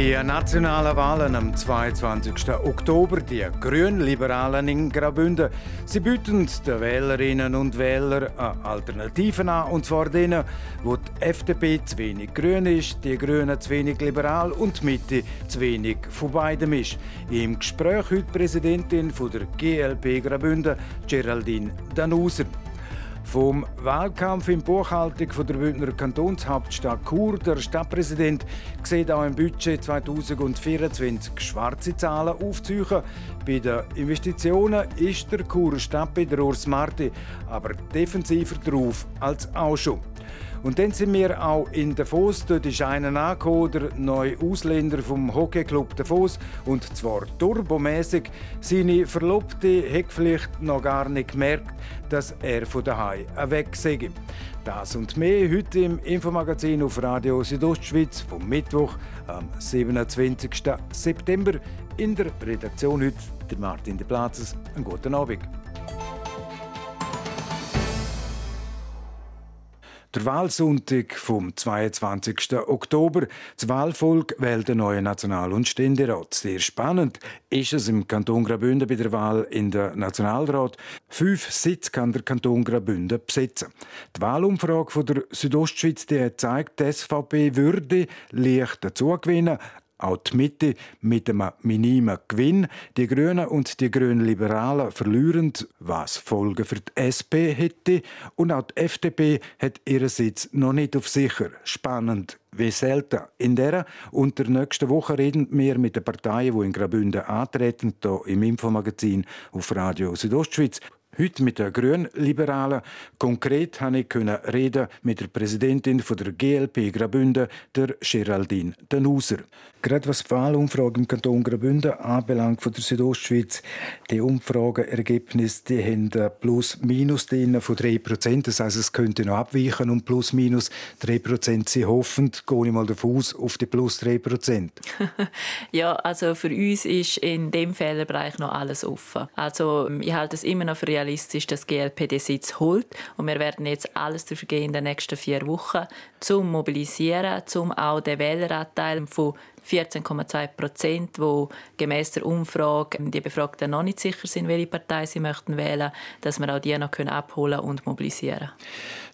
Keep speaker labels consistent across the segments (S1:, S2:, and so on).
S1: Die nationalen Wahlen am 22. Oktober, die Grünliberalen in Graubünden, sie bieten den Wählerinnen und Wählern Alternativen an, und zwar denen, wo die FDP zu wenig grün ist, die Grünen zu wenig liberal und die Mitte zu wenig von beidem ist. Im Gespräch heute Präsidentin von der GLP Graubünden, Geraldine Danuser. Vom Wahlkampf in Buchhaltung der Bündner Kantonshauptstadt Chur. Der Stadtpräsident sieht auch im Budget 2024 schwarze Zahlen aufziehen. Bei den Investitionen ist der Churer Stadt bei der Urs Marti aber defensiver drauf als auch schon. Und dann sind wir auch in Davos. Dort ist einer angekommen, der neue Ausländer vom Hockeyclub Davos. Und zwar turbomäßig. Seine Verlobte hat vielleicht noch gar nicht gemerkt, dass er von daheim weg sei. Das und mehr heute im Infomagazin auf Radio Südostschweiz vom Mittwoch am 27. September. In der Redaktion heute der Martin de Platzes. Einen guten Abend. Der Wahlsonntag vom 22. Oktober. Das Wahlvolk wählt den neuen National- und Ständerat. Sehr spannend ist es im Kanton Graubünden bei der Wahl in den Nationalrat. Fünf Sitze kann der Kanton Graubünden besetzen. Die Wahlumfrage von der Südostschweiz die zeigt, die SVP würde leicht dazu gewinnen, auch die Mitte mit einem minimen Gewinn. Die Grünen und die Grünen Liberalen verlieren, was Folgen für die SP hätte. Und auch die FDP hat ihren Sitz noch nicht auf sicher. Spannend wie selten. In der und der nächsten Woche reden wir mit den Parteien, die in Graubünden antreten, hier im Infomagazin auf Radio Südostschweiz. Heute mit der Grünliberalen. Konkret konnte ich reden mit der Präsidentin der GLP Graubünden, der Geraldine Danuser. Gerade was die Wahlumfrage im Kanton Graubünden anbelangt von der Südostschweiz, die Umfrageergebnisse die haben plus-minus von 3%. Das heißt, es könnte noch abweichen um plus-minus 3%. Sie hoffen, gehe ich mal davon aus, auf die plus 3%.
S2: ja, also für uns ist in dem Fehlerbereich noch alles offen. Also ich halte es immer noch für realistisch, dass die GLP den Sitz holt. Und wir werden jetzt alles dafür gehen in den nächsten vier Wochen, zum mobilisieren, zum auch den Wähleranteil von 14,2 Prozent, wo gemäß der Umfrage die Befragten noch nicht sicher sind, welche Partei sie möchten wählen, dass wir auch die noch abholen und mobilisieren.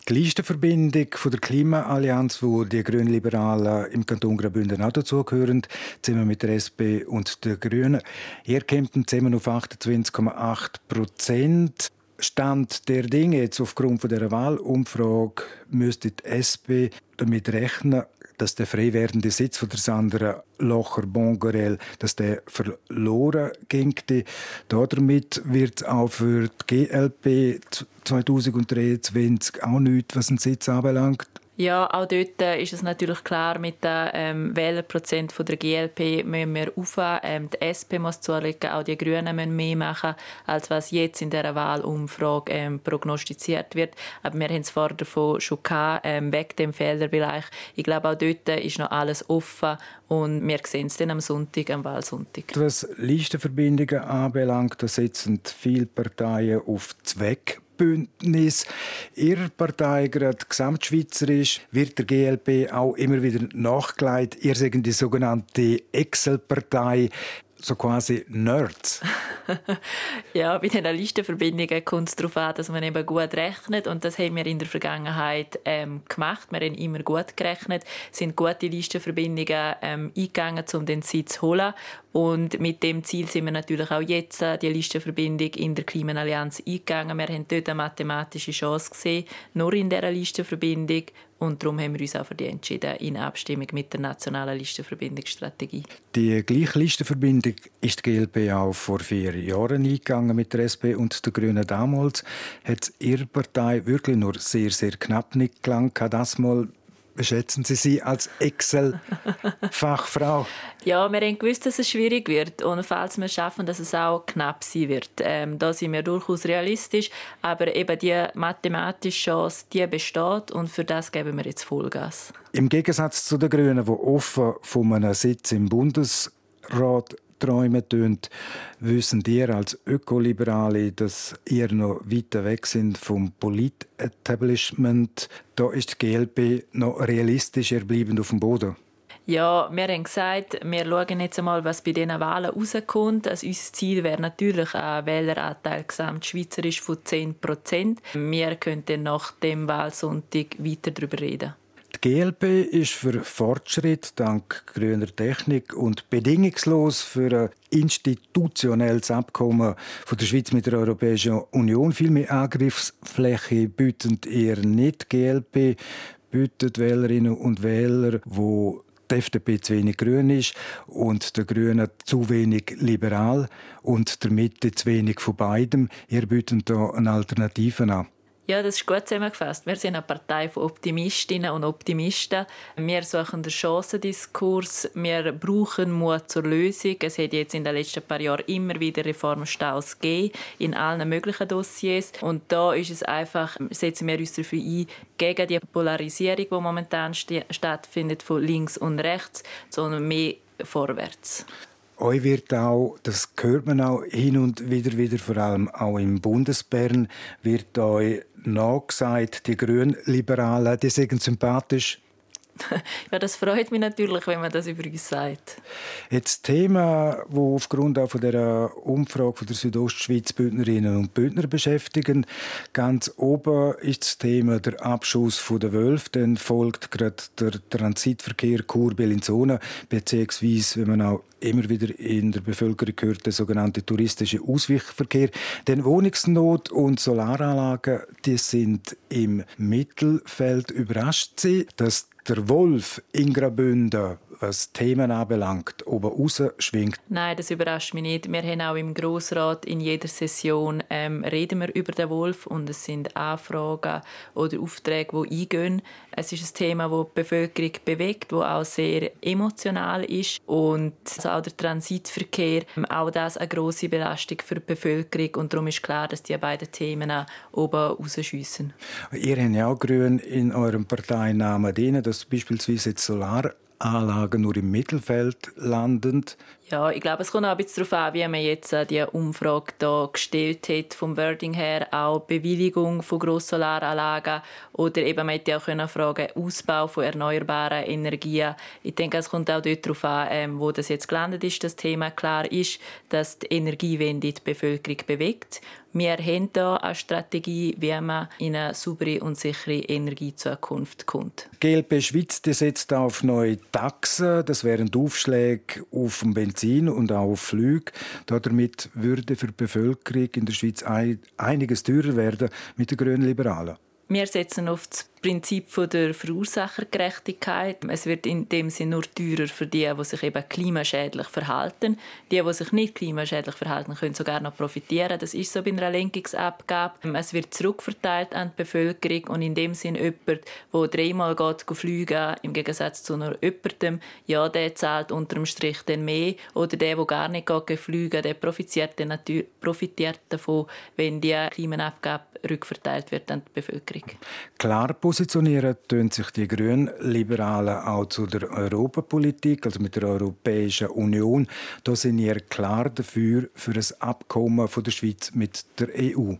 S1: Die Listenverbindung von der Klimaallianz, wo die Grünliberalen im Kanton Graubünden auch dazugehören, zusammen mit der SP und den Grünen, ihr kommt zusammen auf 28,8 Prozent. Stand der Dinge jetzt aufgrund von der Wahlumfrage müsste die SP damit rechnen, dass der frei werdende Sitz von der Sandra Locher Bongarel, dass der verloren ging. Damit wird es auch für die GLP 2023 auch nichts, was den Sitz anbelangt.
S2: Ja, auch dort äh, ist es natürlich klar, mit dem ähm, Wählerprozent von der GLP müssen wir rauf. Ähm, die SP muss zulegen, auch die Grünen müssen mehr machen, als was jetzt in dieser Wahlumfrage ähm, prognostiziert wird. Aber wir haben es vorher davon schon gehabt, ähm, weg dem Fehlerbereich. Ich glaube, auch dort ist noch alles offen und wir sehen es dann am Sonntag, am Wahlsonntag.
S1: Was Listenverbindungen anbelangt, da setzen viele Parteien auf Zweck Bündnis. Ihre Partei, gerade gesamtschweizerisch, wird der GLP auch immer wieder nachgeleitet. Ihr seid die sogenannte Excel-Partei so quasi Nerds.
S2: ja, bei den Listenverbindungen kommt es darauf an, dass man eben gut rechnet und das haben wir in der Vergangenheit ähm, gemacht. Wir haben immer gut gerechnet, sind gute Listenverbindungen ähm, eingegangen, um den Sitz zu holen und mit dem Ziel sind wir natürlich auch jetzt die Listenverbindung in der Klimaallianz eingegangen. Wir haben dort eine mathematische Chance gesehen, nur in dieser Listenverbindung und darum haben wir uns auch für die entschieden, in Abstimmung mit der nationalen Listenverbindungsstrategie.
S1: Die gleiche Listenverbindung ist die GLP auch vor vier Jahren eingegangen mit der SP und der Grünen damals. Hat Ihre Partei wirklich nur sehr, sehr knapp nicht gelangt, das mal Wie schätzen Sie sie als Excel-Fachfrau?
S2: ja, wir haben gewusst, dass es schwierig wird und falls wir es schaffen, dass es auch knapp sein wird. Ähm, da sind wir durchaus realistisch, aber eben die mathematische Chance, die besteht und für das geben wir jetzt Vollgas.
S1: Im Gegensatz zu den Grünen, die offen von einem Sitz im Bundesrat träumen tönt, wissen ihr als Ökoliberale, dass ihr noch weiter weg sind vom Polit-Establishment. Da ist die GLP noch realistischer bleiben auf dem Boden.
S2: Ja, wir haben gesagt, wir schauen jetzt einmal, was bei diesen Wahlen rauskommt. Also unser Ziel wäre natürlich ein Wähleranteil gesamtschweizerisch von 10 Prozent. Wir könnten nach dem Wahlsonntag weiter darüber reden.
S1: GLP ist für Fortschritt dank grüner Technik und bedingungslos für ein institutionelles Abkommen von der Schweiz mit der Europäischen Union. Viel mehr Angriffsfläche bietet ihr nicht. GLP bietet Wählerinnen und Wähler, wo die FDP zu wenig grün ist und der Grüne zu wenig liberal und der Mitte zu wenig von beidem. Ihr bietet hier eine Alternative an.
S2: Ja, das ist gut zusammengefasst. Wir sind eine Partei von Optimistinnen und Optimisten. Wir suchen den Chancendiskurs. Wir brauchen Mut zur Lösung. Es hat jetzt in den letzten paar Jahren immer wieder Reformstaus gegeben, in allen möglichen Dossiers. Und da ist es einfach, setzen wir uns dafür ein, gegen die Polarisierung, die momentan stattfindet, von links und rechts, sondern mehr vorwärts.
S1: Euch wird auch, das hört man auch hin und wieder wieder, vor allem auch im Bundesbern, wird euch nachgesagt, die Grünliberalen, die sind sympathisch.
S2: ja, das freut mich natürlich, wenn man das über uns sagt.
S1: Jetzt Thema, das aufgrund auch von der Umfrage von der Südostschweiz Bündnerinnen und Bündner beschäftigen. Ganz oben ist das Thema der Abschuss von der Wölfe. Dann folgt gerade der Transitverkehr Chur-Bellinzona, beziehungsweise, wenn man auch immer wieder in der Bevölkerung hört, der sogenannte touristische Ausweichverkehr. Denn Wohnungsnot und Solaranlagen, die sind im Mittelfeld überrascht sie, dass der Wolf in Graubünden was Themen anbelangt, oben rausschwingt?
S2: Nein, das überrascht mich nicht. Wir haben auch im Grossrat in jeder Session ähm, reden wir über den Wolf und es sind Anfragen oder Aufträge, die eingehen. Es ist ein Thema, das die Bevölkerung bewegt, das auch sehr emotional ist und also auch der Transitverkehr, auch das eine große Belastung für die Bevölkerung und darum ist klar, dass die beiden Themen oben rausschiessen.
S1: Ihr habt ja auch Grün in eurem Parteinamen drin, dass beispielsweise jetzt Solar nur im Mittelfeld landend.
S2: Ja, ich glaube, es kommt auch ein bisschen darauf an, wie man jetzt äh, die Umfrage da gestellt hat, vom Wording her, auch Bewilligung von Grosssolaranlagen oder eben, man hätte auch können fragen, Ausbau von erneuerbaren Energien. Ich denke, es kommt auch dort darauf an, ähm, wo das jetzt gelandet ist, das Thema. Klar ist, dass die Energiewende die Bevölkerung bewegt wir haben hier eine Strategie, wie man in eine saubere und sichere Energiezukunft kommt.
S1: GLP Schweiz die setzt auf neue Taxen. Das wären Aufschläge auf Benzin und auch auf Flüge. Damit würde für die Bevölkerung in der Schweiz einiges teurer werden mit den Grünen Liberalen.
S2: Wir setzen auf das Prinzip der Verursachergerechtigkeit. Es wird in dem Sinne nur teurer für die, die sich eben klimaschädlich verhalten. Die, die sich nicht klimaschädlich verhalten, können sogar noch profitieren. Das ist so bei einer Lenkungsabgabe. Es wird zurückverteilt an die Bevölkerung und in dem Sinne jemand, der dreimal geht fliegen, im Gegensatz zu nur jemandem, ja, der zahlt unter dem Strich dann mehr. Oder der, der gar nicht geht fliegen, der profitiert, profitiert davon, wenn die Klimaabgabe rückverteilt wird an die Bevölkerung.
S1: Klar positionieren tun sich die Grünliberalen auch zu der Europapolitik, also mit der Europäischen Union. Da sind wir klar dafür für ein Abkommen von der Schweiz mit der EU.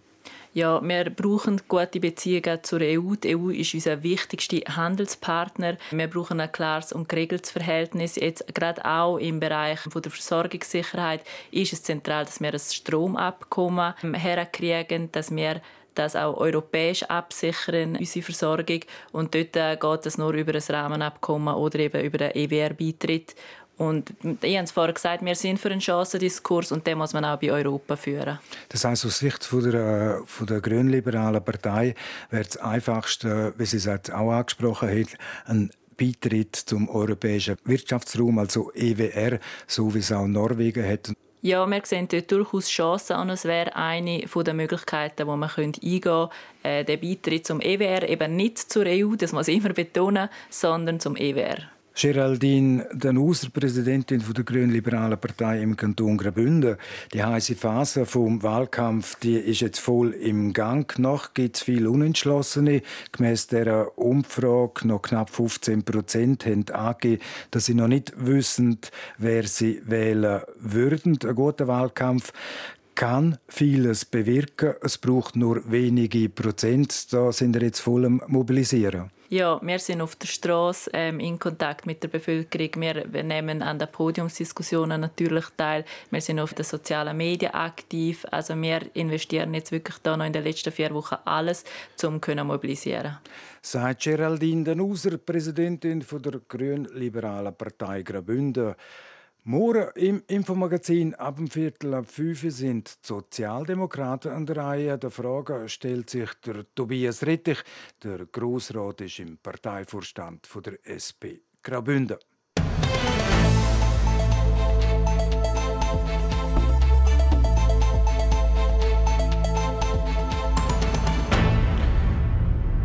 S2: Ja, wir brauchen gute Beziehungen zur EU. Die EU ist unser wichtigster Handelspartner. Wir brauchen ein klares und geregeltes Verhältnis. Jetzt gerade auch im Bereich der Versorgungssicherheit ist es zentral, dass wir ein Stromabkommen herkriegen, dass wir das auch europäisch absichern, unsere Versorgung. Und dort äh, geht es nur über ein Rahmenabkommen oder eben über den EWR-Beitritt. Und ich habe es vorher gesagt, wir sind für einen Chancendiskurs und den muss man auch bei Europa führen.
S1: Das heißt, aus Sicht von der, von der grünliberalen Partei wäre das Einfachste, wie Sie es auch angesprochen haben, ein Beitritt zum europäischen Wirtschaftsraum, also EWR, so wie es auch Norwegen hat
S2: Ja, wir sehen dort durchaus Chancen und es wäre eine der Möglichkeiten, die man eingehen könnte, äh, der Beitritt zum EWR, eben nicht zur EU, das muss ich immer betonen, sondern zum EWR.
S1: Geraldine Danuser, Präsidentin der Grünliberalen Partei im Kanton Graubünden. Die heiße Phase vom Wahlkampf, die ist jetzt voll im Gang. Noch gibt es viele Unentschlossene. Gemäss der Umfrage noch knapp 15 Prozent haben angegeben, dass sie noch nicht wissen, wer sie wählen würden. Ein guter Wahlkampf kann vieles bewirken. Es braucht nur wenige Prozent. Da sind wir jetzt voll am Mobilisieren.
S2: Ja, wir sind auf der Straße ähm, in Kontakt mit der Bevölkerung. Wir nehmen an den Podiumsdiskussionen natürlich teil. Wir sind auf den sozialen Medien aktiv. Also wir investieren jetzt wirklich da noch in den letzten vier Wochen alles, um zu mobilisieren.
S1: Sagt Geraldine Denuser, Präsidentin der Grün-Liberalen Partei Graubünden. Morgen im Infomagazin ab dem Viertel ab fünf sind die Sozialdemokraten an der Reihe. Der Frage stellt sich der Tobias Rittich. Der Grossrat ist im Parteivorstand der SP Graubünden.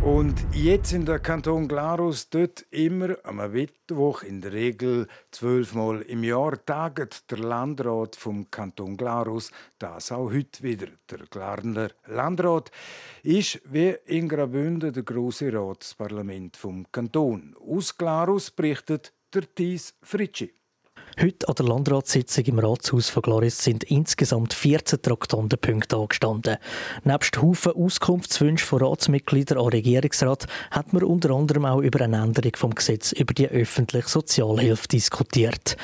S1: Und jetzt in der Kanton Glarus, dort immer am Mittwoch, in der Regel zwölfmal im Jahr, taget der Landrat vom Kanton Glarus. Das auch heute wieder. Der Glarner Landrat ist wie in Graubünden der große Ratsparlament vom Kanton. Aus Glarus berichtet der Thies Fritschi.
S3: Heute an der Landratssitzung im Ratshaus von Glaris sind insgesamt 14 Traktandenpunkte angestanden. Nebst Haufen Auskunftswünsche von Ratsmitgliedern an Regierungsrat hat man unter anderem auch über eine Änderung vom Gesetz über die öffentliche Sozialhilfe diskutiert.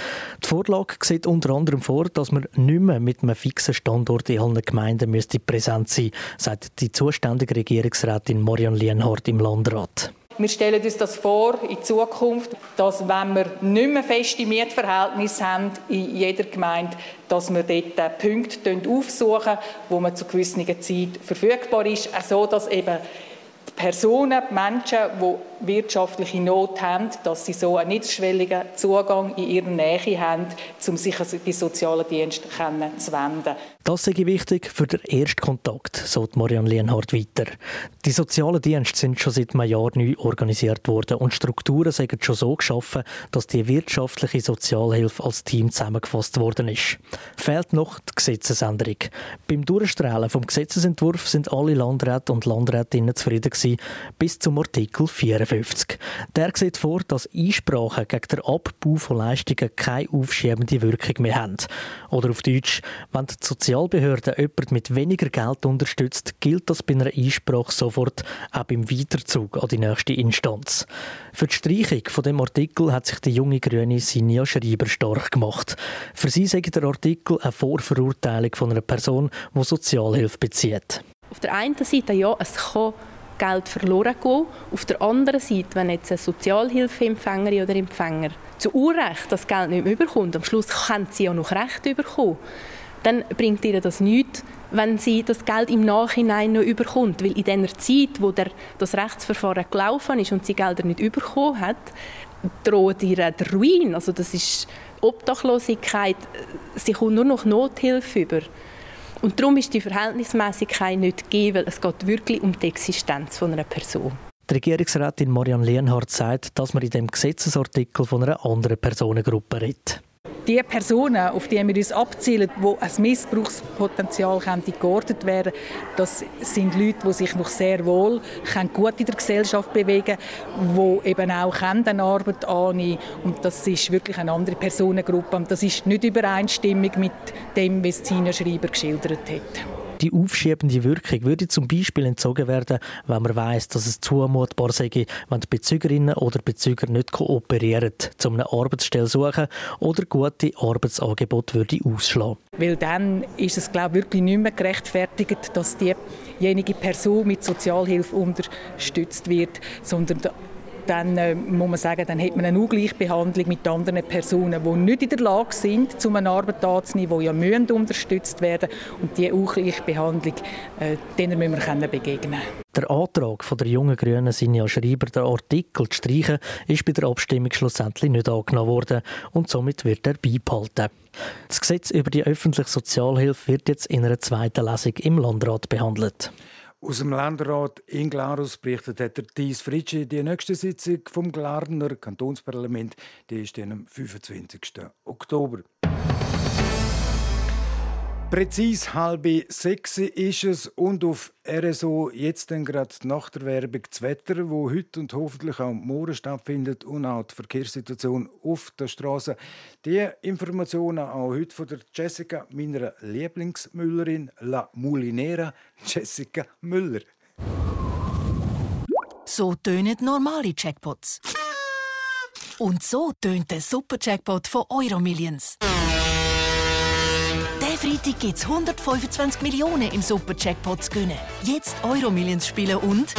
S3: Die Vorlage sieht unter anderem vor, dass man nicht mehr mit einem fixen Standort in allen Gemeinden müsste präsent sein, sagt die zuständige Regierungsrätin Marion Lienhardt im Landrat.
S4: Wir stellen uns das vor in Zukunft, dass wenn wir nicht mehr feste Mietverhältnisse haben in jeder Gemeinde, dass wir dort Punkte aufsuchen, wo man zu gewissen Zeit verfügbar ist, so dass eben die Personen, die Menschen, die wirtschaftliche Not haben, dass sie so einen niederschwelligen Zugang in ihrer Nähe haben, um sich an die sozialen Dienste zu wenden.
S3: Das sei wichtig für den ersten Kontakt, sagt Marianne Lienhardt weiter. Die sozialen Dienste sind schon seit einem Jahr neu organisiert worden und Strukturen sind schon so geschaffen, dass die wirtschaftliche Sozialhilfe als Team zusammengefasst worden ist. Fehlt noch die Gesetzesänderung. Beim Durchstrahlen vom Gesetzesentwurf sind alle Landräte und Landrätinnen zufrieden gewesen, bis zum Artikel 54. Der sieht vor, dass Einsprachen gegen den Abbau von Leistungen keine aufschiebende Wirkung mehr haben. Oder auf Deutsch, wenn die Sozialbehörde jemanden mit weniger Geld unterstützt, gilt das bei einer Einsprache sofort auch beim Weiterzug an die nächste Instanz. Für die Streichung von dem Artikel hat sich die junge Grüne Sinja Schreiber stark gemacht. Für sie sagt der Artikel eine Vorverurteilung von einer Person, die Sozialhilfe bezieht.
S5: Auf der einen Seite ja, es kann Geld verloren gehen. Auf der anderen Seite, wenn jetzt eine Sozialhilfeempfängerin oder Empfänger zu Unrecht das Geld nicht mehr überkommt, am Schluss kann sie ja noch Recht bekommen, dann bringt ihr das nichts, wenn sie das Geld im Nachhinein noch überkommt. Weil in der Zeit, wo der, das Rechtsverfahren gelaufen ist und sie Gelder nicht überkommen hat, droht ihr der Ruin. Also das ist Obdachlosigkeit. Sie kommt nur noch Nothilfe über. Und darum ist die Verhältnismäßigkeit nicht gegeben, weil es geht wirklich um die Existenz von einer Person.
S3: Die Regierungsrätin Marianne Lienhardt sagt, dass man in dem Gesetzesartikel von einer anderen Personengruppe redet
S4: die Personen, auf die wir uns abzielen, die ein Missbrauchspotenzial geordnet werden das sind Leute, die sich noch sehr wohl gut in der Gesellschaft bewegen können, die eben auch eine Arbeit annehmen Und das ist wirklich eine andere Personengruppe. Und das ist nicht übereinstimmig mit dem, was Sina Schreiber geschildert hat.
S3: Die aufschiebende Wirkung würde zum Beispiel entzogen werden, wenn man weiß, dass es zumutbar sei, wenn die Bezügerinnen oder Bezüger nicht kooperieren, um eine Arbeitsstelle suchen oder gute Arbeitsangebote würde ausschlagen.
S4: Weil dann ist es glaube ich, wirklich nicht mehr gerechtfertigt, dass diejenige Person mit Sozialhilfe unterstützt wird, sondern dann äh, muss man sagen, dann hat man eine Ungleichbehandlung mit anderen Personen, die nicht in der Lage sind, zu einer Arbeit anzunehmen, die ja müssen unterstützt werden und diese Ungleichbehandlung, äh, denen müssen wir begegnen
S3: der Antrag von der jungen Grünen Sinja Schreiber, der Artikel zu streichen, ist bei der Abstimmung schlussendlich nicht angenommen worden und somit wird er beibehalten. Das Gesetz über die öffentliche Sozialhilfe wird jetzt in einer zweiten Lesung im Landrat behandelt.
S1: Aus dem Landrat in Glarus berichtet hat der Thies Fritschi. Die nächste Sitzung vom Glarner Kantonsparlament die ist am 25. Oktober. Präzis halbe sechs ist es und auf RSO jetzt dann gerade nach der Werbung das Wetter, wo heute und hoffentlich auch morgen stattfindet und auch die Verkehrssituation auf der Straße. Die Informationen auch heute von der Jessica, meiner Lieblingsmüllerin, La Mulinera, Jessica Müller.
S6: So tönen normale Jackpots. Und so tönt der Super-Jackpot von Euromillions. Freitag gibt es 125 Millionen im Super-Jackpot zu gewinnen. Jetzt Euro-Millions spielen und...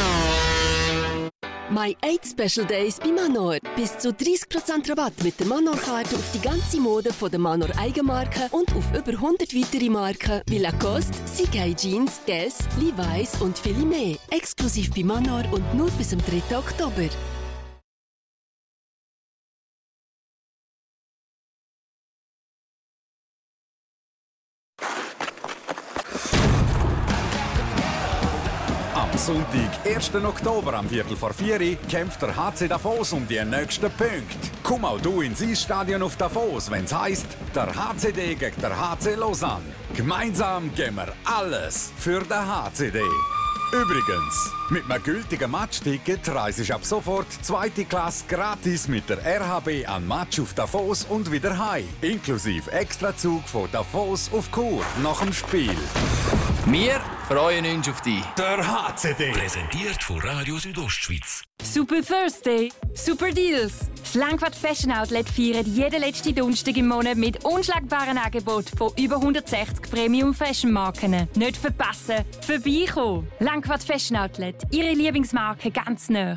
S7: My 8 Special Days bei Manor. Bis zu 30% Rabatt mit der Manor-Karte auf die ganze Mode von der Manor Eigenmarke und auf über 100 weitere Marken wie Lacoste, CK Jeans, Guess, Levi's und viele mehr. Exklusiv bei Manor und nur bis zum 3. Oktober.
S8: Sonntag, 1. Oktober am Viertel vor vier kämpft der HC Davos um die nächsten Punkte. Komm auch du ins Eisstadion auf Davos, wenn es heisst, der HCD gegen der HC Lausanne. Gemeinsam geben wir alles für den HCD. Übrigens, mit einem gültigen Matchticket reise ich ab sofort zweite Klasse gratis mit der RHB an Match auf Davos und wieder heim. Inklusive Extrazug von Davos auf Kur nach dem Spiel.
S9: Wir freuen uns auf dich.
S8: Der HCD.
S10: Präsentiert von Radio Südostschweiz.
S11: Super Thursday, super Deals. Das Langquart Fashion Outlet feiert jeden letzten Donnerstag im Monat mit unschlagbaren Angeboten von über 160 Premium Fashion Marken. Nicht verpassen, vorbeikommen. Langquart Fashion Outlet, Ihre Lieblingsmarke ganz nah.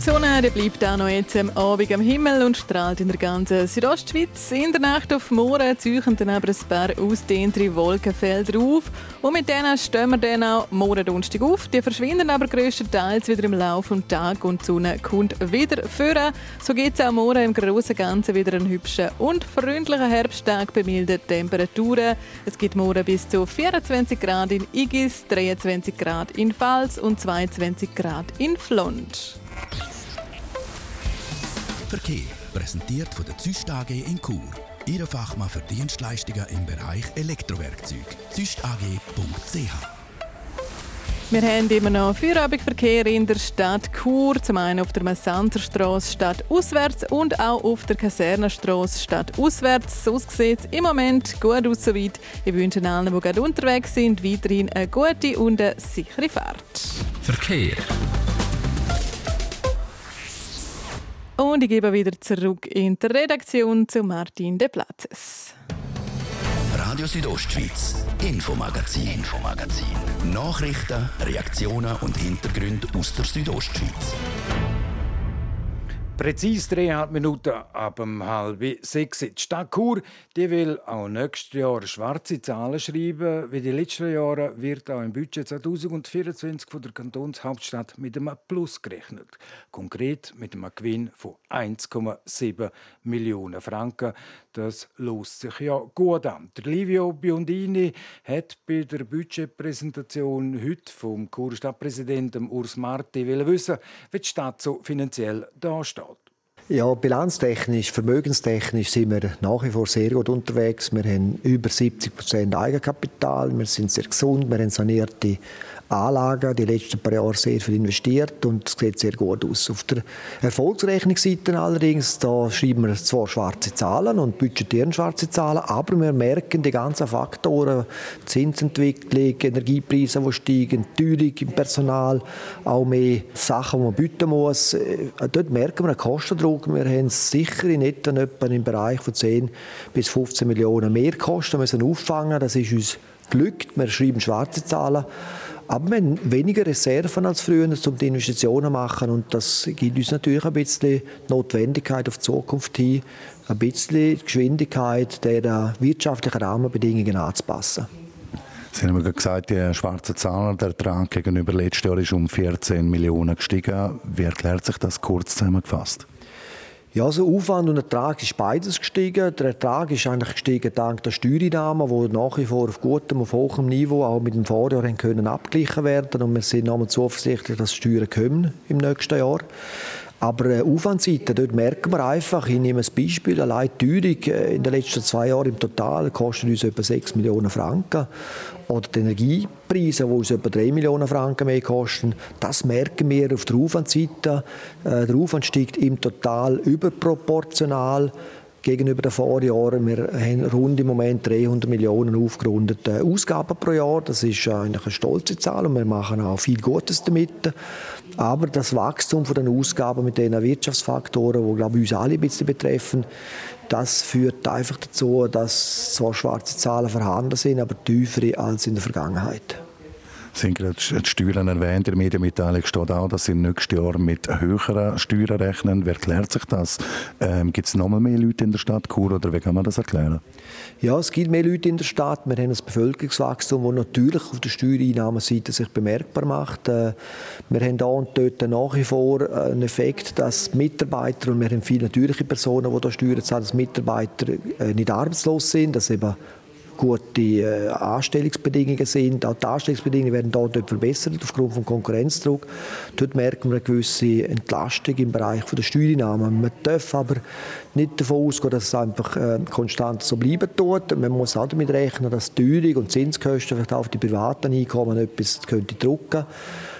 S12: Die Sonne die bleibt auch noch jetzt am Abend am Himmel und strahlt in der ganzen Südostschweiz. In der Nacht auf morgen ziehen dann aber ein paar ausdehntere Wolkenfelder auf. Und mit denen stehen wir dann auch morgen Donnerstag auf. Die verschwinden aber grösstenteils wieder im Laufe des Tages und die Sonne kommt wieder führen. So gibt es auch morgen im Großen Ganzen wieder einen hübschen und freundlichen Herbsttag bei milden Temperaturen. Es gibt morgen bis zu 24 Grad in Igis, 23 Grad in Pfalz und 22 Grad in Flond.
S10: Verkehr präsentiert von der Züst AG in Chur. Ihre Fachmann für Dienstleistungen im Bereich Elektrowerkzeug. züstag.ch
S12: wir haben immer noch Feierabendverkehr in der Stadt Chur, zum einen auf der Messanzerstraße statt auswärts und auch auf der Kasernenstraße statt auswärts. So sieht es im Moment gut aus soweit. Ich wünsche allen, die gerade unterwegs sind, weiterhin eine gute und eine sichere Fahrt.
S10: Verkehr.
S12: Und ich gebe wieder zurück in die Redaktion zu Martin De Platzes.
S10: Radio Südostschweiz, Infomagazin, Infomagazin. Nachrichten, Reaktionen und Hintergründe aus der Südostschweiz.
S1: Präzise dreieinhalb Minuten ab um halb sechs. Die Stadt Chur die will auch nächstes Jahr schwarze Zahlen schreiben. Wie die letzten Jahre wird auch im Budget 2024 von der Kantonshauptstadt mit einem Plus gerechnet. Konkret mit einem Gewinn von 1,7 Millionen Franken. Das lost sich ja gut an. Der Livio Biondini hat bei der Budgetpräsentation heute vom Churer Stadtpräsidenten Urs Marti wissen, wie die Stadt so finanziell dasteht.
S13: Ja, bilanztechnisch, vermögenstechnisch sind wir nach wie vor sehr gut unterwegs. Wir haben über 70 Prozent Eigenkapital, wir sind sehr gesund, wir haben sanierte Anlagen die letzten paar Jahre sehr viel investiert und es sieht sehr gut aus. Auf der Erfolgsrechnungsseite allerdings, da schreiben wir zwar schwarze Zahlen und budgetieren schwarze Zahlen, aber wir merken die ganzen Faktoren, Zinsentwicklung, Energiepreise, die steigen, Teuerung im Personal, auch mehr Sachen, die man bieten muss. Äh, dort merken wir einen Kostendruck. Wir haben sicher in etwa im Bereich von 10 bis 15 Millionen mehr Kosten müssen auffangen. Das ist uns glückt. Wir schreiben schwarze Zahlen. Aber wir haben weniger Reserven als früher, um die Investitionen zu machen. Und das gibt uns natürlich ein bisschen Notwendigkeit auf die Zukunft hin, ein bisschen Geschwindigkeit der wirtschaftlichen Rahmenbedingungen anzupassen.
S14: Sie haben ja gesagt, die schwarze Zahl, der Ertrag gegenüber letztes Jahr ist um 14 Millionen gestiegen. Wie erklärt sich das kurz zusammengefasst?
S13: Ja, also Aufwand und Ertrag ist beides gestiegen. Der Ertrag ist eigentlich gestiegen dank der Steuereinnahmen, die nach wie vor auf gutem, auf hohem Niveau auch mit dem Vorjahr können abgeglichen werden und wir sind nochmal zuversichtlich, dass die Steuern kommen im nächsten Jahr. Aber äh, Aufwandseite, dort merken wir einfach, ich nehme ein Beispiel, allein die Teuerung äh, in den letzten zwei Jahren im Total kostet uns etwa 6 Millionen Franken. Oder die Energiepreise, die uns etwa 3 Millionen Franken mehr kosten, das merken wir auf der Aufwandseite. Äh, der Aufwand steigt im Total überproportional gegenüber den Vorjahren. Wir haben rund im Moment 300 Millionen aufgerundete Ausgaben pro Jahr. Das ist eigentlich eine stolze Zahl und wir machen auch viel Gutes damit. Aber das Wachstum von den Ausgaben mit den Wirtschaftsfaktoren, die glaube ich, uns alle ein bisschen betreffen, das führt einfach dazu, dass zwar schwarze Zahlen vorhanden sind, aber tiefere als in der Vergangenheit.
S14: Haben gerade die Steuern erwähnt. In der Medienmitteilung steht auch, dass Sie nächstes Jahr mit höheren Steuern rechnen. Wer erklärt sich das? Ähm, gibt es noch mehr Leute in der Stadt Chur oder wie kann man das erklären?
S13: Ja, es gibt mehr Leute in der Stadt. Wir haben ein Bevölkerungswachstum, das natürlich auf der Steuereinnahmenseite sich bemerkbar macht. Äh, wir haben da und dort nach wie vor einen Effekt, dass Mitarbeiter, und wir haben viele natürliche Personen, die da Steuern zahlen, dass Mitarbeiter äh, nicht arbeitslos sind, dass eben gute äh, Anstellungsbedingungen sind. Auch die Anstellungsbedingungen werden dort verbessert aufgrund des Konkurrenzdruck. Dort merken wir eine gewisse Entlastung im Bereich der Steuereinnahmen. Man darf aber nicht davon ausgehen, dass es einfach äh, konstant so bleiben tut. Man muss auch damit rechnen, dass Teuerung und Zinskosten vielleicht auch auf die privaten Einkommen etwas könnte drücken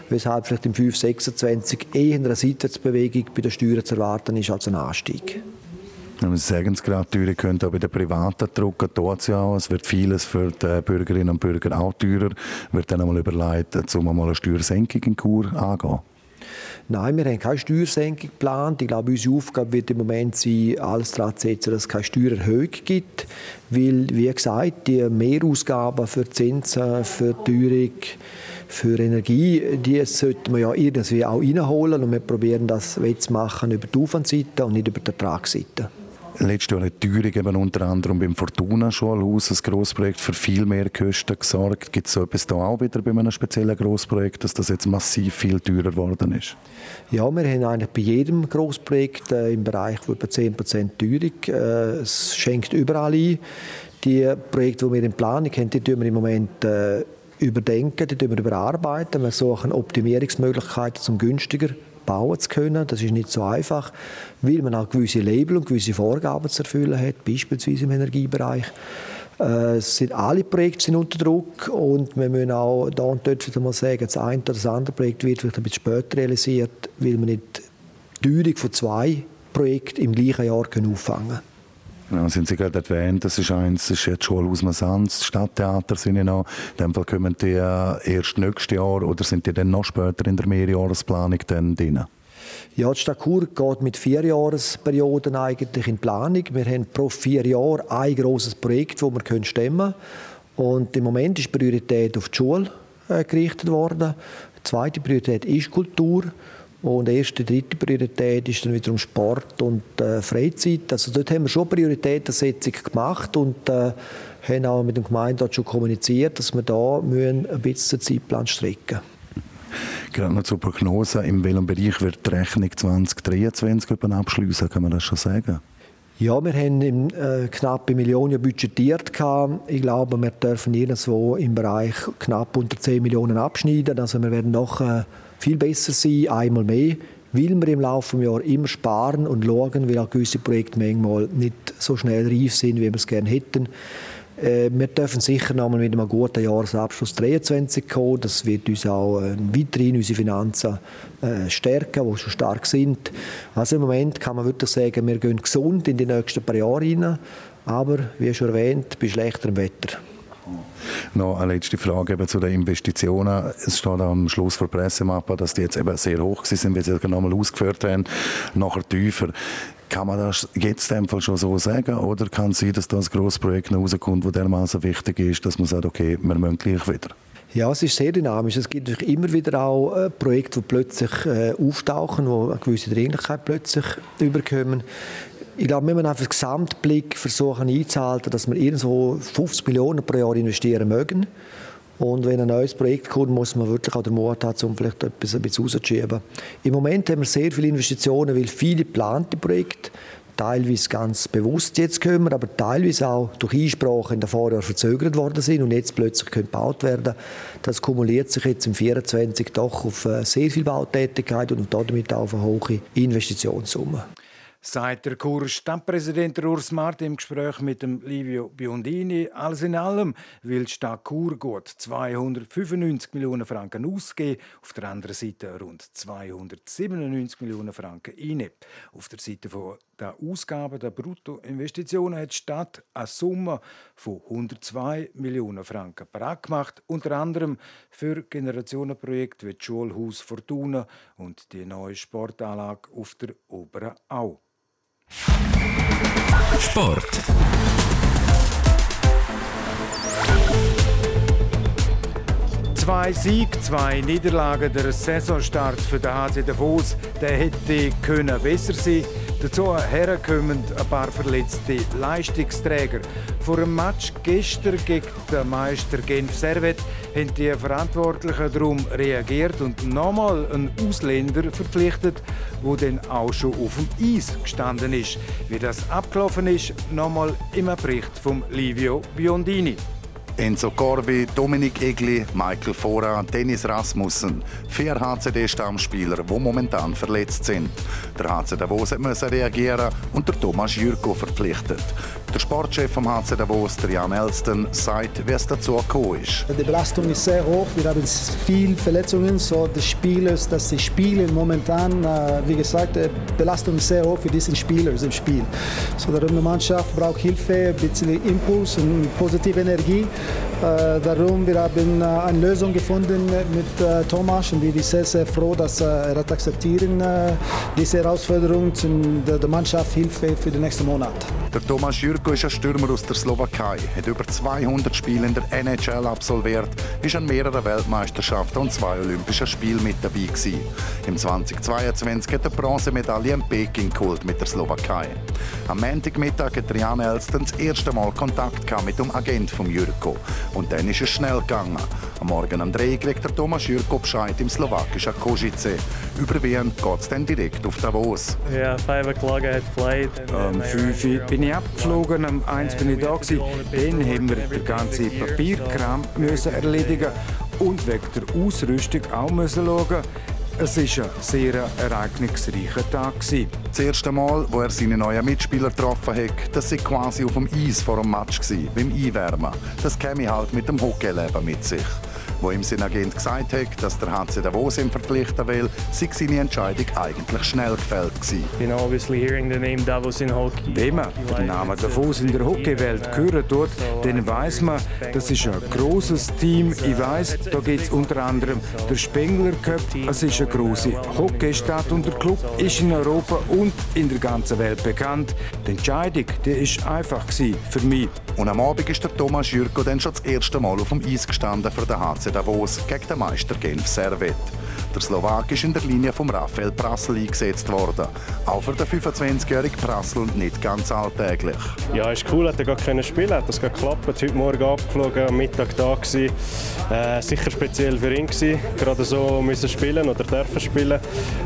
S13: weshalb vielleicht im 526 eher eine Seitwärtsbewegung bei den Steuern zu erwarten ist als ein Anstieg.
S14: Sagen es gerade, Teuer könnte auch bei den Privaten drucken. Tut es ja auch. Es wird vieles für die Bürgerinnen und Bürger auch teurer. Wird dann einmal überlegt, um einmal eine Steuersenkung in Kur angehen?
S13: Nein, wir haben keine Steuersenkung geplant. Ich glaube, unsere Aufgabe wird im Moment sein, alles daran zu setzen, dass es keine Steuererhöhung gibt. Weil, wie gesagt, die Mehrausgaben für Zinsen, für Teuerung, für Energie, die sollten wir ja irgendwie auch reinholen. Und wir probieren das zu machen über die Aufwandseite und nicht über die Ertragsseite.
S14: Letztes Jahr hat eben unter anderem beim Fortuna-Schulhaus, ein Grossprojekt, für viel mehr Kosten gesorgt. Gibt es so etwas da auch wieder bei einem speziellen Grossprojekt, dass das jetzt massiv viel teurer geworden ist?
S13: Ja, wir haben eigentlich bei jedem Grossprojekt äh, im Bereich von etwa 10% Teuerung. Äh, es schenkt überall ein. Die Projekte, die wir in Planung haben, die wir im Moment äh, überdenken, die wir überarbeiten. Wir suchen Optimierungsmöglichkeiten, um günstiger bauen zu können. Das ist nicht so einfach, weil man auch gewisse Label und gewisse Vorgaben zu erfüllen hat, beispielsweise im Energiebereich. Äh, sind alle Projekte sind unter Druck und wir müssen auch da und dort wieder mal sagen, das eine oder das andere Projekt wird vielleicht ein bisschen später realisiert, weil man nicht die Teuerung von zwei Projekten im gleichen Jahr auffangen können.
S14: Ja, sind Sie gerade erwähnt, das ist eins, das ist jetzt Schulhaus Masanz, das Stadttheater sind ja noch. In dem Fall kommen die erst nächstes Jahr oder sind die dann noch später in der Mehrjahresplanung dann drin?
S13: Ja, die Stadt Chur geht mit vier Jahresperioden eigentlich in Planung. Wir haben pro vier Jahre ein grosses Projekt, das wir stemmen können. Und im Moment ist Priorität auf die Schule äh, gerichtet worden. Die zweite Priorität ist Kultur. Und die erste, dritte Priorität ist dann wiederum Sport und äh, Freizeit. Also dort haben wir schon Prioritätensetzung gemacht und äh, haben auch mit dem Gemeinderat schon kommuniziert, dass wir da müssen ein bisschen den Zeitplan strecken
S14: Gerade noch zur Prognose, in welchem Bereich wird die Rechnung 2023 abschließen, kann man das schon sagen?
S13: Ja, wir haben im, äh, knapp eine Million budgetiert. Ich glaube, wir dürfen irgendwo im Bereich knapp unter 10 Millionen abschneiden. Also wir werden noch äh, viel besser sein, einmal mehr, weil wir im Laufe des Jahres immer sparen und schauen, weil auch gewisse Projekte manchmal nicht so schnell reif sind, wie wir es gerne hätten. Äh, wir dürfen sicher noch mal mit einem guten Jahresabschluss 23 kommen. Das wird uns auch äh, weiterhin unsere Finanzen äh, stärken, die schon stark sind. Also im Moment kann man wirklich sagen, wir gehen gesund in die nächsten paar Jahre rein. Aber, wie schon erwähnt, bei schlechterem Wetter.
S14: Noch eine letzte Frage eben zu den Investitionen. Es steht am Schluss der Pressemappe, dass die jetzt eben sehr hoch sind, wie Sie das nochmal ausgeführt haben, nachher tiefer. Kann man das jetzt in schon so sagen? Oder kann es sein, dass das grosses Projekt rauskommt, das dermaßen wichtig ist, dass man sagt, okay, wir müssen gleich wieder?
S13: Ja, es ist sehr dynamisch. Es gibt immer wieder auch äh, Projekte, die plötzlich äh, auftauchen, die eine gewisse Dringlichkeit plötzlich überkommen. Ich glaube, wir müssen einfach den Gesamtblick versuchen einzuhalten, dass wir irgendwo 50 Millionen pro Jahr investieren mögen. Und wenn ein neues Projekt kommt, muss man wirklich auch den Mut haben, um vielleicht etwas ein bisschen rauszuschieben. Im Moment haben wir sehr viele Investitionen, weil viele geplante Projekte teilweise ganz bewusst jetzt kommen, aber teilweise auch durch Einsprachen in den Vorjahren verzögert worden sind und jetzt plötzlich können gebaut werden. Das kumuliert sich jetzt im 24 doch auf äh, sehr viel Bautätigkeit und damit auch auf eine hohe Investitionssumme
S1: sagt der Chur-Stadtpräsident Urs Martin im Gespräch mit dem Livio Biondini. Alles in allem will die Stadt Chur gut 295 Millionen Franken ausgeben, auf der anderen Seite rund 297 Millionen Franken rein. Auf der Seite der Ausgaben der Bruttoinvestitionen hat die Stadt eine Summe von 102 Millionen Franken bereit gemacht, unter anderem für Generationenprojekte wie das Schulhaus Fortuna und die neue Sportanlage auf der Oberen Au.
S10: Sport.
S1: Zwei Sieg, zwei Niederlagen. Der Saisonstart für den HC Davos der hätte können besser sein Dazu herkommen ein paar verletzte Leistungsträger. Vor dem Match gestern gegen den Meister Genf Servet haben die Verantwortlichen darum reagiert und nochmal einen Ausländer verpflichtet, der dann auch schon auf dem Eis gestanden ist. Wie das abgelaufen ist, nochmal im Bericht von Livio Biondini.
S14: Enzo Corvi, Dominik Egli, Michael Fora, Dennis Rasmussen. Vier HCD-Stammspieler, die momentan verletzt sind. Der HC Davos musste reagieren und der Thomas Jürko verpflichtet. Der Sportchef vom HC Davos, Jan Elston, sagt, wie es dazu gekommen ist.
S15: Die Belastung ist sehr hoch. Wir haben viele Verletzungen. So die Spieler, dass sie spielen momentan, äh, wie gesagt, die Belastung ist sehr hoch für diese Spieler im Spiel. So die Mannschaft braucht Hilfe, ein bisschen Impuls und positive Energie. Äh, darum wir haben äh, eine Lösung gefunden mit Thomas und wir sind sehr, sehr froh, dass er akzeptieren diese Herausforderung und der Mannschaft Hilfe für den nächsten Monat.
S14: Der Thomas Jürko ist ein Stürmer aus der Slowakei, hat über 200 Spiele in der NHL absolviert, ist an mehreren Weltmeisterschaften und zwei Olympischen Spielen mit dabei gewesen. Im 2022 hat er Bronzemedaille in Peking geholt mit der Slowakei. Am Montagmittag hat Jan Elston das erste Mal Kontakt mit dem Agent von Jürko und dann ist es schnell gegangen. Am Morgen um 3 kriegt der Thomas Jürko Bescheid im slowakischen Košice. Über Wien geht es dann direkt auf Davos.
S16: Ja, 5 o'clock I had flight.
S1: Um 5 bin ich abgeflogen, um 1 bin ich da gewesen. Dann haben wir den ganzen Papierkram müssen erledigen und wegen der Ausrüstung auch müssen schauen. Es war ein sehr ereignisreicher Tag.
S14: Das erste Mal, wo er seine neuen Mitspieler getroffen hat, das war quasi auf dem Eis vor dem Match, beim Einwärmen. Das käme halt mit dem Hockeyleben mit sich wo ihm sein Agent gesagt hat, dass der HC Davos ihn verpflichten will, sei seine Entscheidung eigentlich schnell gefällt gewesen.
S16: You know, obviously hearing the name Davos in hockey.
S1: Wenn man den Namen Davos in der Hockeywelt hören tut, dann weiß man, das ist ein großes Team. Ich weiß, da gibt es unter anderem der Spengler Cup. Es ist eine große Hockeystadt und der Club ist in Europa und in der ganzen Welt bekannt. Die Entscheidung, die ist einfach für mich.
S14: Und am Abend ist der Thomas Jürko dann schon das erste Mal auf dem Eis gestanden für den HC Davos gegen den Meister Genf Servet. Der Slowak ist in der Linie von Raphael Prassel eingesetzt worden. Auch für den 25-jährigen Prassel nicht ganz alltäglich.
S16: Ja, ist cool, hat er gar können spielen, hat das geklappt. Heute Morgen abgeflogen, am Mittag da gewesen. Äh, sicher speziell für ihn gewesen, gerade so müssen spielen oder dürfen spielen.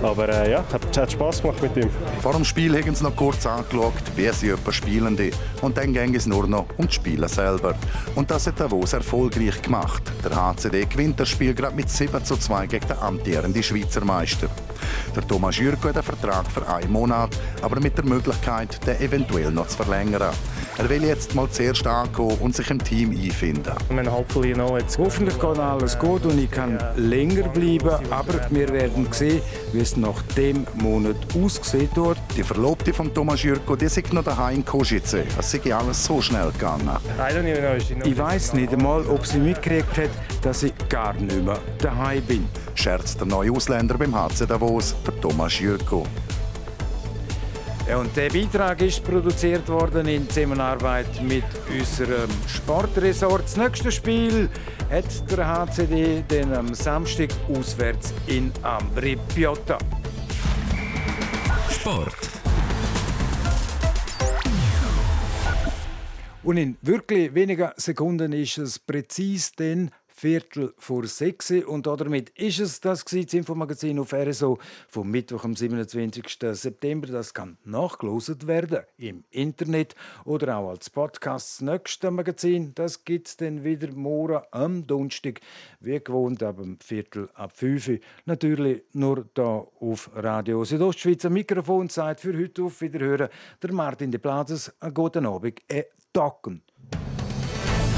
S16: Aber äh, ja, hat, hat Spaß gemacht mit ihm.
S14: Vor dem Spiel haben sie noch kurz angeschaut, wie sie jemand spielen. Und dann ging es nur noch um das Spielen selber. Und das hat Davos erfolgreich gemacht. Der HCD gewinnt das Spiel gerade mit 7 zu 2 gegen den amtierenden Schweizer Meister. Der Thomas Jürko hat einen Vertrag für einen Monat, aber mit der Möglichkeit, den eventuell noch zu verlängern. Er will jetzt mal zuerst ankommen und sich im Team einfinden.
S1: Hoffentlich geht alles gut und ich kann länger bleiben, aber wir werden sehen, wie es nach dem Monat aussieht dort.
S14: Die Verlobte von Thomas Jürko, die ist noch daheim in Kosice. Es sei alles so schnell gegangen.
S1: Ich weiß nicht einmal, ob sie mitgekriegt hat, dass ich gar nicht mehr daheim bin.
S14: Scherzt der neue Ausländer beim HC Davos, der Thomas Jürko.
S1: Ja, und der Beitrag ist produziert worden in Zusammenarbeit mit unserem Sportresort. Das nächste Spiel hat der HCD den am Samstag auswärts in Ambri Piotta.
S10: Sport.
S1: Und in wirklich wenigen Sekunden ist es präzise den Viertel vor sechs. Und damit ist es das, das Infomagazin auf RSO vom Mittwoch, am 27. September. Das kann nachgelost werden im Internet oder auch als Podcast. Das nächste Magazin das gibt es dann wieder morgen am Donnerstag, wie gewohnt, ab dem Viertel ab fünf. Natürlich nur hier auf Radio Südostschweiz. Am Mikrofon sagt für heute auf Wiederhören der Martin de Plazes. Einen guten Abend. Äh, Tacken.